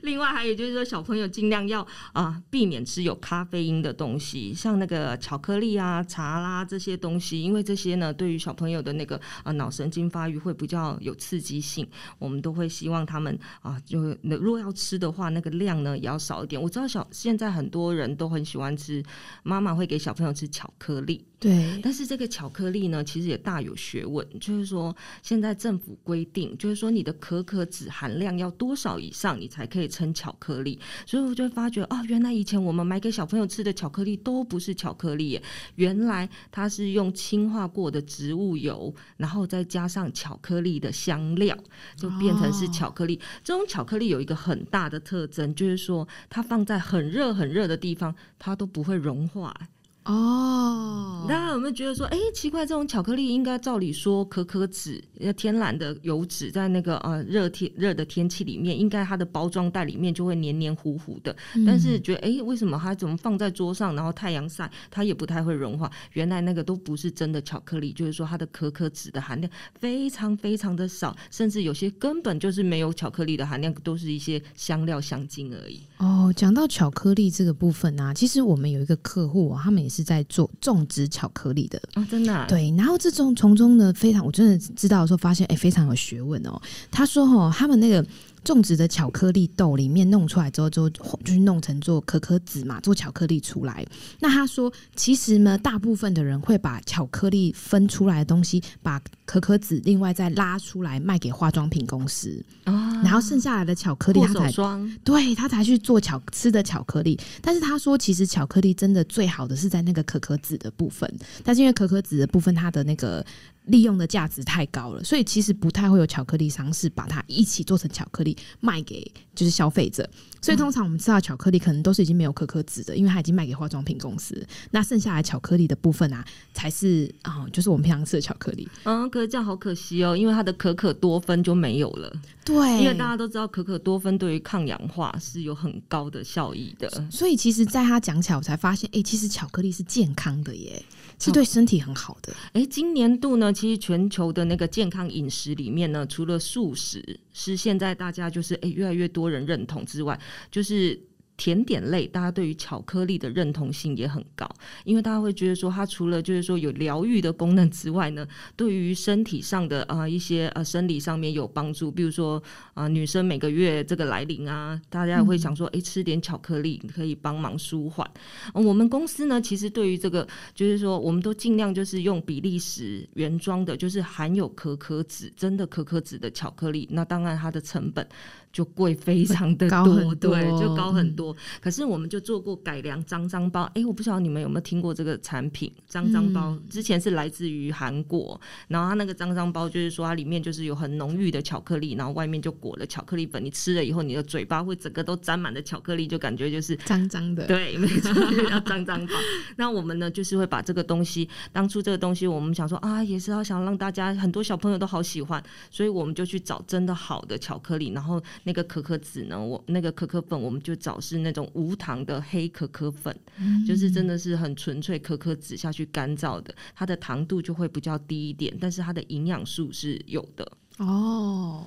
另外还有就是说，小朋友尽量要啊、呃、避免吃有咖啡因的东西，像那个巧克力啊、茶啦这些东西，因为这些呢对于小朋友的那个啊脑神经发育会比较有刺激性，我们都会希望他们啊就如果要吃的话，那个量呢也要少一点。我知道小现在很多人都很喜欢吃，妈妈会给小朋友吃巧克力。对，但是这个巧克力呢，其实也大有学问。就是说，现在政府规定，就是说你的可可脂含量要多少以上，你才可以称巧克力。所以我就发觉，哦，原来以前我们买给小朋友吃的巧克力都不是巧克力耶，原来它是用氢化过的植物油，然后再加上巧克力的香料，就变成是巧克力。哦。这种巧克力有一个很大的特征，就是说它放在很热很热的地方，它都不会融化。哦，大家有没有觉得说，哎、欸，奇怪，这种巧克力应该照理说可可脂，天然的油脂，在那个呃热天热的天气里面，应该它的包装袋里面就会黏黏糊糊的。嗯、但是觉得，哎、欸，为什么它怎么放在桌上，然后太阳晒，它也不太会融化？原来那个都不是真的巧克力，就是说它的可可脂的含量非常非常的少，甚至有些根本就是没有巧克力的含量，都是一些香料香精而已。哦，讲到巧克力这个部分啊，其实我们有一个客户啊，他们也是在做种植巧克力的哦，真的、啊、对。然后这种从中呢，非常我真的知道的时候，发现哎，非常有学问哦。他说哦，他们那个。种植的巧克力豆里面弄出来之后，之后就是弄成做可可脂嘛，做巧克力出来。那他说，其实呢，大部分的人会把巧克力分出来的东西，把可可脂另外再拉出来卖给化妆品公司，哦、然后剩下来的巧克力他才对他才去做巧吃的巧克力。但是他说，其实巧克力真的最好的是在那个可可脂的部分，但是因为可可脂的部分，它的那个。利用的价值太高了，所以其实不太会有巧克力商是把它一起做成巧克力卖给就是消费者。所以通常我们吃到巧克力可能都是已经没有可可脂的，因为它已经卖给化妆品公司。那剩下来巧克力的部分啊，才是啊、哦，就是我们平常吃的巧克力。嗯，可是这样好可惜哦，因为它的可可多酚就没有了。对，因为大家都知道可可多酚对于抗氧化是有很高的效益的。所以其实，在他讲起来，我才发现，哎、欸，其实巧克力是健康的耶。是对身体很好的。哎、今年度呢，其实全球的那个健康饮食里面呢，除了素食是现在大家就是哎、越来越多人认同之外，就是。甜点类，大家对于巧克力的认同性也很高，因为大家会觉得说，它除了就是说有疗愈的功能之外呢，对于身体上的啊、呃、一些呃生理上面有帮助。比如说啊、呃，女生每个月这个来临啊，大家会想说，哎、嗯，吃点巧克力可以帮忙舒缓、呃。我们公司呢，其实对于这个就是说，我们都尽量就是用比利时原装的，就是含有可可脂，真的可可脂的巧克力。那当然它的成本。就贵非常的 [LAUGHS] 多，多，对，就高很多。可是我们就做过改良脏脏包，哎、欸，我不晓得你们有没有听过这个产品脏脏包、嗯？之前是来自于韩国，然后它那个脏脏包就是说它里面就是有很浓郁的巧克力，然后外面就裹了巧克力粉。你吃了以后，你的嘴巴会整个都沾满了巧克力，就感觉就是脏脏的。对，没错，叫脏脏包。[LAUGHS] 那我们呢，就是会把这个东西，当初这个东西我们想说啊，也是要想让大家很多小朋友都好喜欢，所以我们就去找真的好的巧克力，然后。那个可可脂呢？我那个可可粉，我们就找是那种无糖的黑可可粉，嗯，就是真的是很纯粹可可脂下去干燥的，它的糖度就会比较低一点，但是它的营养素是有的哦。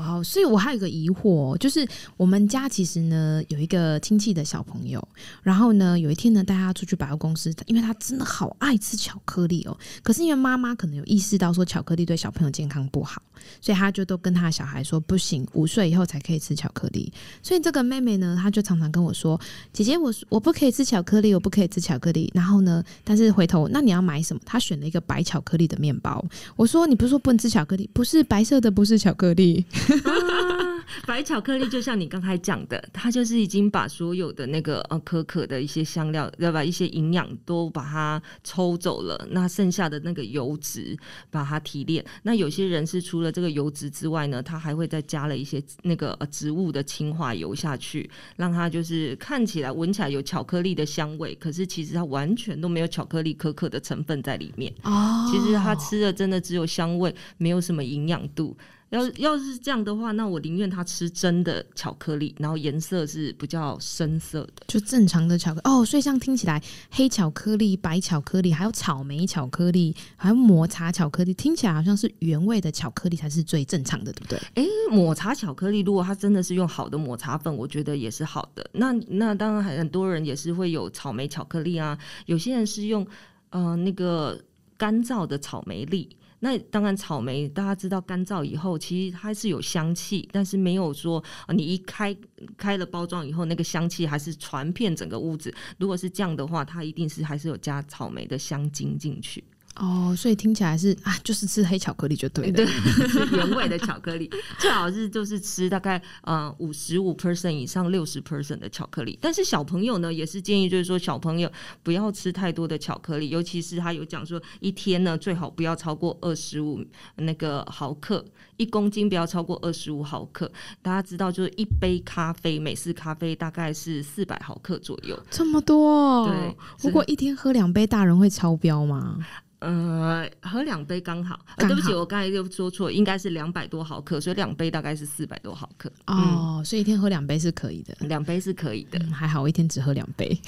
哇、wow，所以我还有一个疑惑，就是我们家其实呢有一个亲戚的小朋友，然后呢有一天呢带他出去百货公司，因为他真的好爱吃巧克力哦。可是因为妈妈可能有意识到说巧克力对小朋友健康不好，所以他就都跟他的小孩说不行，五岁以后才可以吃巧克力。所以这个妹妹呢，她就常常跟我说：“姐姐，我我不可以吃巧克力，我不可以吃巧克力。”然后呢，但是回头那你要买什么？她选了一个白巧克力的面包。我说：“你不是说不能吃巧克力？不是白色的，不是巧克力。”啊，[LAUGHS] 白巧克力就像你刚才讲的，它就是已经把所有的那个呃可可的一些香料，要把一些营养都把它抽走了，那剩下的那个油脂把它提炼。那有些人是除了这个油脂之外呢，他还会再加了一些那个呃植物的氢化油下去，让它就是看起来闻起来有巧克力的香味，可是其实它完全都没有巧克力可可的成分在里面。哦，其实它吃的真的只有香味，没有什么营养度。要要是这样的话，那我宁愿他吃真的巧克力，然后颜色是比较深色的，就正常的巧克力哦。所以这样听起来，黑巧克力、白巧克力，还有草莓巧克力，还有抹茶巧克力，听起来好像是原味的巧克力才是最正常的，对不对？哎，抹茶巧克力，如果它真的是用好的抹茶粉，我觉得也是好的。那那当然，很多人也是会有草莓巧克力啊，有些人是用呃那个干燥的草莓粒。那当然，草莓大家知道干燥以后，其实它是有香气，但是没有说你一开开了包装以后，那个香气还是传遍整个屋子。如果是这样的话，它一定是还是有加草莓的香精进去。哦，所以听起来是啊，就是吃黑巧克力就对了，对，[LAUGHS] 原味的巧克力，最好是就是吃大概呃五十五 percent 以上六十 percent 的巧克力。但是小朋友呢，也是建议就是说小朋友不要吃太多的巧克力，尤其是他有讲说一天呢最好不要超过二十五那个毫克，一公斤不要超过二十五毫克。大家知道就是一杯咖啡，美式咖啡大概是四百毫克左右，这么多。对，如果一天喝两杯，大人会超标吗？呃，喝两杯刚好。对不起，我刚才又说错，应该是两百多毫克，所以两杯大概是四百多毫克。哦，嗯、所以一天喝两杯是可以的，两杯是可以的。嗯、还好我一天只喝两杯。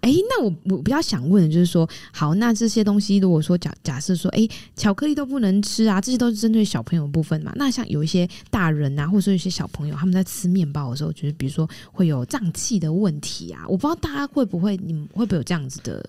哎、欸，那我我比较想问的就是说，好，那这些东西如果说假假设说，哎、欸，巧克力都不能吃啊，这些都是针对小朋友的部分嘛？那像有一些大人啊，或者说有些小朋友，他们在吃面包的时候，就是比如说会有胀气的问题啊，我不知道大家会不会，你们会不会有这样子的？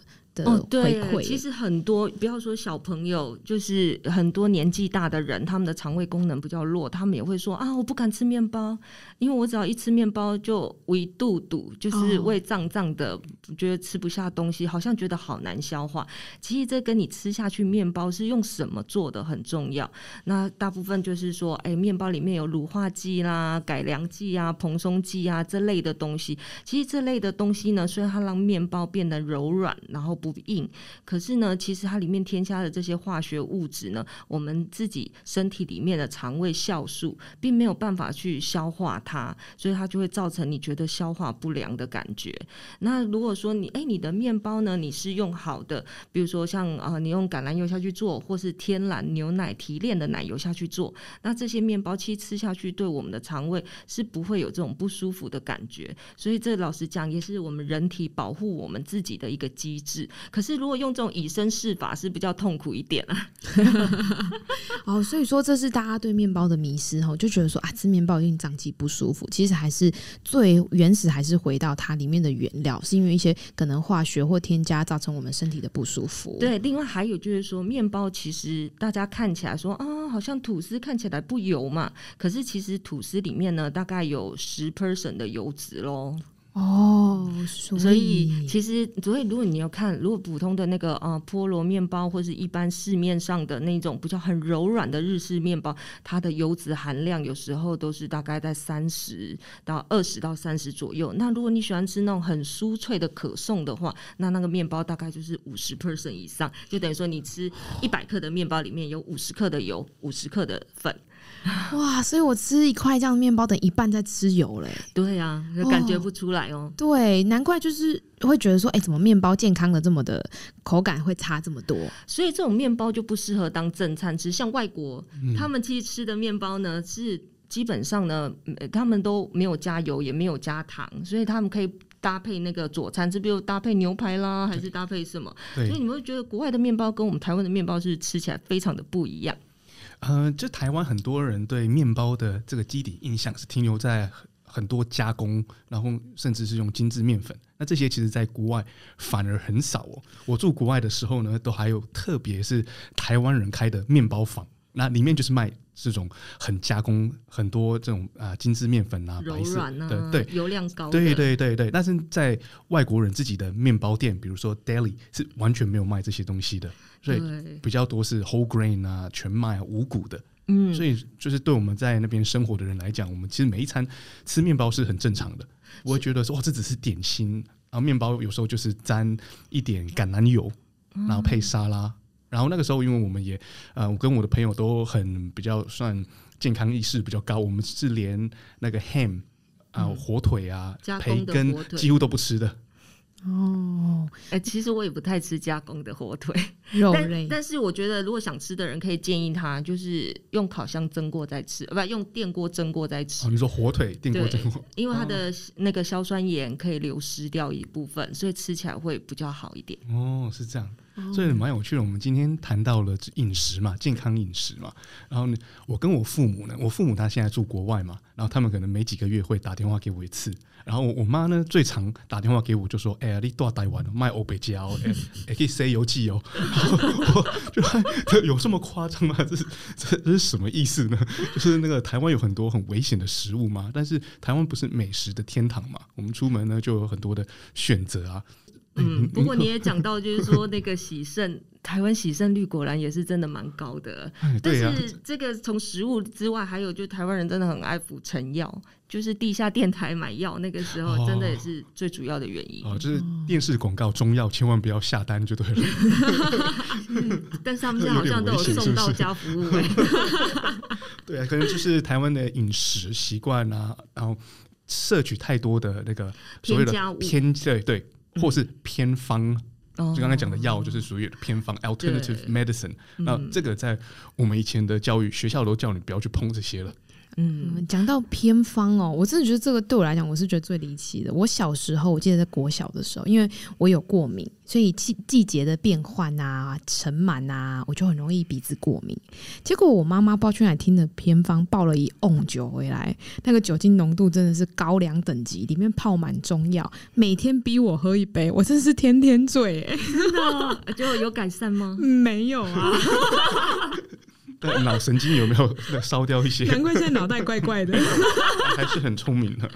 哦，对，其实很多不要说小朋友，就是很多年纪大的人，他们的肠胃功能比较弱，他们也会说啊，我不敢吃面包，因为我只要一吃面包就胃肚肚，就是胃胀胀的，哦，觉得吃不下东西，好像觉得好难消化。其实这跟你吃下去面包是用什么做的很重要。那大部分就是说，哎，面包里面有乳化剂啦、改良剂啊、蓬松剂啊这类的东西。其实这类的东西呢，虽然它让面包变得柔软，然后不硬，可是呢，其实它里面添加的这些化学物质呢，我们自己身体里面的肠胃酵素并没有办法去消化它，它所以它就会造成你觉得消化不良的感觉。那如果说你哎，你的面包呢，你是用好的，比如说像啊，你用橄榄油下去做，或是天然牛奶提炼的奶油下去做，那这些面包其实吃下去对我们的肠胃是不会有这种不舒服的感觉。所以这老实讲，也是我们人体保护我们自己的一个机制。可是，如果用这种以身试法是比较痛苦一点啊。[LAUGHS] 哦，所以说这是大家对面包的迷失哈，就觉得说啊，吃面包一定胀气不舒舒服。其实还是最原始，还是回到它里面的原料，是因为一些可能化学或添加造成我们身体的不舒服。对，另外还有就是说，面包其实大家看起来说啊，好像吐司看起来不油嘛，可是其实吐司里面呢，大概有十 percent 的油脂喽。哦，所以，其实，所以如果你要看，如果普通的那个呃菠萝面包，或是一般市面上的那种比较很柔软的日式面包，它的油脂含量有时候都是大概在三十到二十到三十左右。那如果你喜欢吃那种很酥脆的可颂的话，那那个面包大概就是五十 percent 以上，就等于说你吃一百克的面包里面有五十克的油，五十克的粉。[LAUGHS] 哇，所以我吃一块这样的面包，等一半在吃油嘞。对呀、啊，感觉不出来哦。对，难怪就是会觉得说，哎、欸，怎么面包健康的这么的口感会差这么多？所以这种面包就不适合当正餐吃。像外国，嗯、他们其实吃的面包呢，是基本上呢，他们都没有加油，也没有加糖，所以他们可以搭配那个佐餐，这比如搭配牛排啦，还是搭配什么？所以你们会觉得国外的面包跟我们台湾的面包是吃起来非常的不一样。呃，就台湾很多人对面包的这个基底印象是停留在很多加工，然后甚至是用精致面粉。那这些其实，在国外反而很少哦。我住国外的时候呢，都还有特别是台湾人开的面包房，那里面就是卖这种很加工很多这种啊精致面粉啊，柔软啊，对，油量高，对对对对。但是在外国人自己的面包店，比如说 Deli，是完全没有卖这些东西的。所以比较多是 whole grain 啊，全麦啊，五谷的。嗯，所以就是对我们在那边生活的人来讲，我们其实每一餐吃面包是很正常的。我会觉得说，哇，这只是点心，然后面包有时候就是沾一点橄榄油，然后配沙拉。然后那个时候，因为我们也呃，我跟我的朋友都很比较算健康意识比较高，我们是连那个 ham 啊、呃、火腿啊、培根几乎都不吃的。哦，哎、欸，其实我也不太吃加工的火腿肉类但，但是我觉得如果想吃的人，可以建议他就是用烤箱蒸过再吃，不用电锅蒸过再吃。哦，你说火腿电锅蒸过，因为它的那个硝酸盐可以流失掉一部分，所以吃起来会比较好一点。哦，是这样。所以蛮有趣的，我们今天谈到了饮食嘛，健康饮食嘛。然后呢，我跟我父母呢，我父母他现在住国外嘛，然后他们可能每几个月会打电话给我一次。然后我妈呢，最常打电话给我就说：“哎呀，你多台湾卖欧北加哦，哎，[LAUGHS] 可以塞邮寄哦。”我就 [LAUGHS] 有这么夸张吗？这是这这是什么意思呢？就是那个台湾有很多很危险的食物嘛，但是台湾不是美食的天堂嘛？我们出门呢就有很多的选择啊。嗯，不过你也讲到，就是说那个喜胜，[LAUGHS] 台湾喜胜率果然也是真的蛮高的。但是这个从食物之外，还有就台湾人真的很爱服成药，就是地下电台买药，那个时候真的也是最主要的原因。哦，就是电视广告中药千万不要下单就对了。[LAUGHS] 但是他们现在好像都有送到家服务。[LAUGHS] 对啊，可能就是台湾的饮食习惯啊，然后摄取太多的那个所谓的偏对对。或是偏方，嗯、就刚才讲的药，就是属于偏方、哦、（alternative medicine）。那这个在我们以前的教育学校都叫你不要去碰这些了。嗯，讲到偏方哦，我真的觉得这个对我来讲，我是觉得最离奇的。我小时候，我记得在国小的时候，因为我有过敏，所以季季节的变换啊、尘螨啊，我就很容易鼻子过敏。结果我妈妈不知道去哪听的偏方，抱了一瓮酒回来，那个酒精浓度真的是高粱等级，里面泡满中药，每天逼我喝一杯，我真是天天醉，欸，真的，就有改善吗？[LAUGHS] 没有啊。[LAUGHS] 脑神经有没有 [LAUGHS] 烧掉一些？难怪现在脑袋怪怪的，[LAUGHS] 还是很聪明的。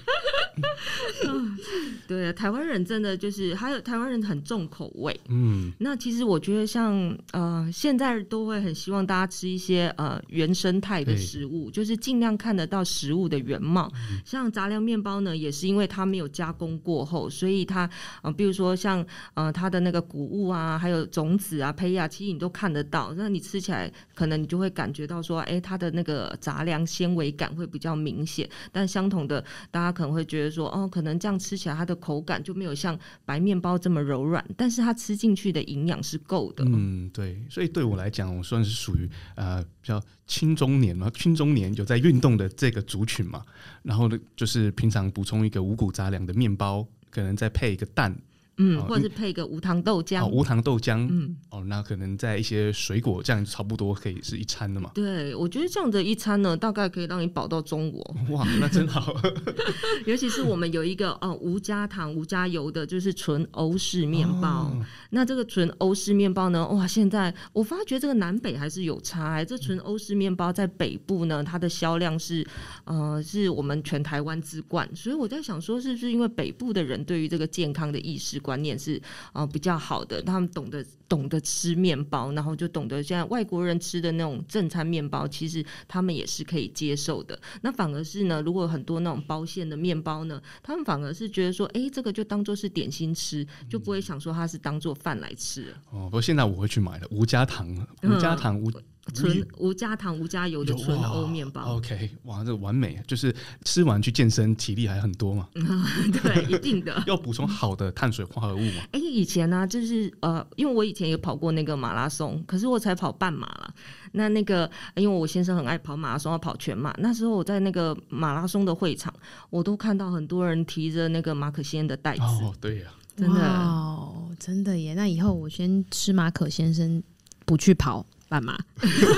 [LAUGHS] 对啊，台湾人真的就是还有台湾人很重口味。嗯，那其实我觉得像呃，现在都会很希望大家吃一些呃原生态的食物，就是尽量看得到食物的原貌。嗯、像杂粮面包呢，也是因为它没有加工过后，所以它呃，比如说像呃它的那个谷物啊，还有种子啊、胚芽，其实你都看得到。那你吃起来，可能你就会感觉到说，哎、欸，它的那个杂粮纤维感会比较明显。但相同的，大家可能会觉得说，哦，可能这样吃起来它的口感就没有像白面包这么柔软，但是它吃进去的营养是够的。嗯，对，所以对我来讲，我算是属于呃比较青中年嘛，青中年有在运动的这个族群嘛。然后呢，就是平常补充一个五谷杂粮的面包，可能再配一个蛋。嗯，或者是配个无糖豆浆，哦，无糖豆浆，嗯，哦，那可能在一些水果这样差不多可以是一餐的嘛。对，我觉得这样的一餐呢，大概可以让你饱到中午。哇，那真好。[LAUGHS] 尤其是我们有一个哦，无加糖、无加油的，就是纯欧式面包。哦、那这个纯欧式面包呢，哇，现在我发觉这个南北还是有差、欸。这纯欧式面包在北部呢，它的销量是呃，是我们全台湾之冠。所以我在想说，是不是因为北部的人对于这个健康的意识？观念是啊、呃、比较好的，他们懂得懂得吃面包，然后就懂得现在外国人吃的那种正餐面包，其实他们也是可以接受的。那反而是呢，如果很多那种包馅的面包呢，他们反而是觉得说，哎、欸，这个就当做是点心吃，就不会想说它是当做饭来吃。哦，不过现在我会去买的，无加糖，无加糖，无。纯无加糖无加油的纯欧面包，OK，哇，这个完美，就是吃完去健身，体力还很多嘛。[LAUGHS] 对，一定的，[LAUGHS] 要补充好的碳水化合物嘛。哎、欸，以前呢、啊，就是呃，因为我以前也跑过那个马拉松，可是我才跑半马了。那那个，因为我先生很爱跑马拉松，要跑全马。那时候我在那个马拉松的会场，我都看到很多人提着那个马可先的袋子。哦，对呀、啊，真的哦，真的耶。那以后我先吃马可先生，不去跑。干嘛？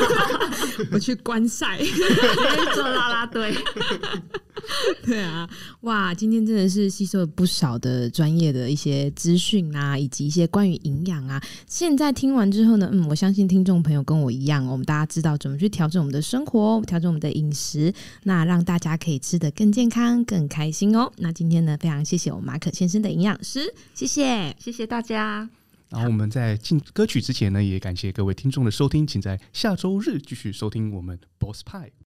[LAUGHS] 我去观赛，[LAUGHS] 做啦啦队。[LAUGHS] 对啊，哇！今天真的是吸收了不少的专业的一些资讯啊，以及一些关于营养啊。现在听完之后呢，嗯，我相信听众朋友跟我一样，我们大家知道怎么去调整我们的生活，调整我们的饮食，那让大家可以吃得更健康、更开心哦。那今天呢，非常谢谢我们马可先生的营养师，谢谢，谢谢大家。然后我们在进歌曲之前呢，也感谢各位听众的收听，请在下周日继续收听我们 Boss 派。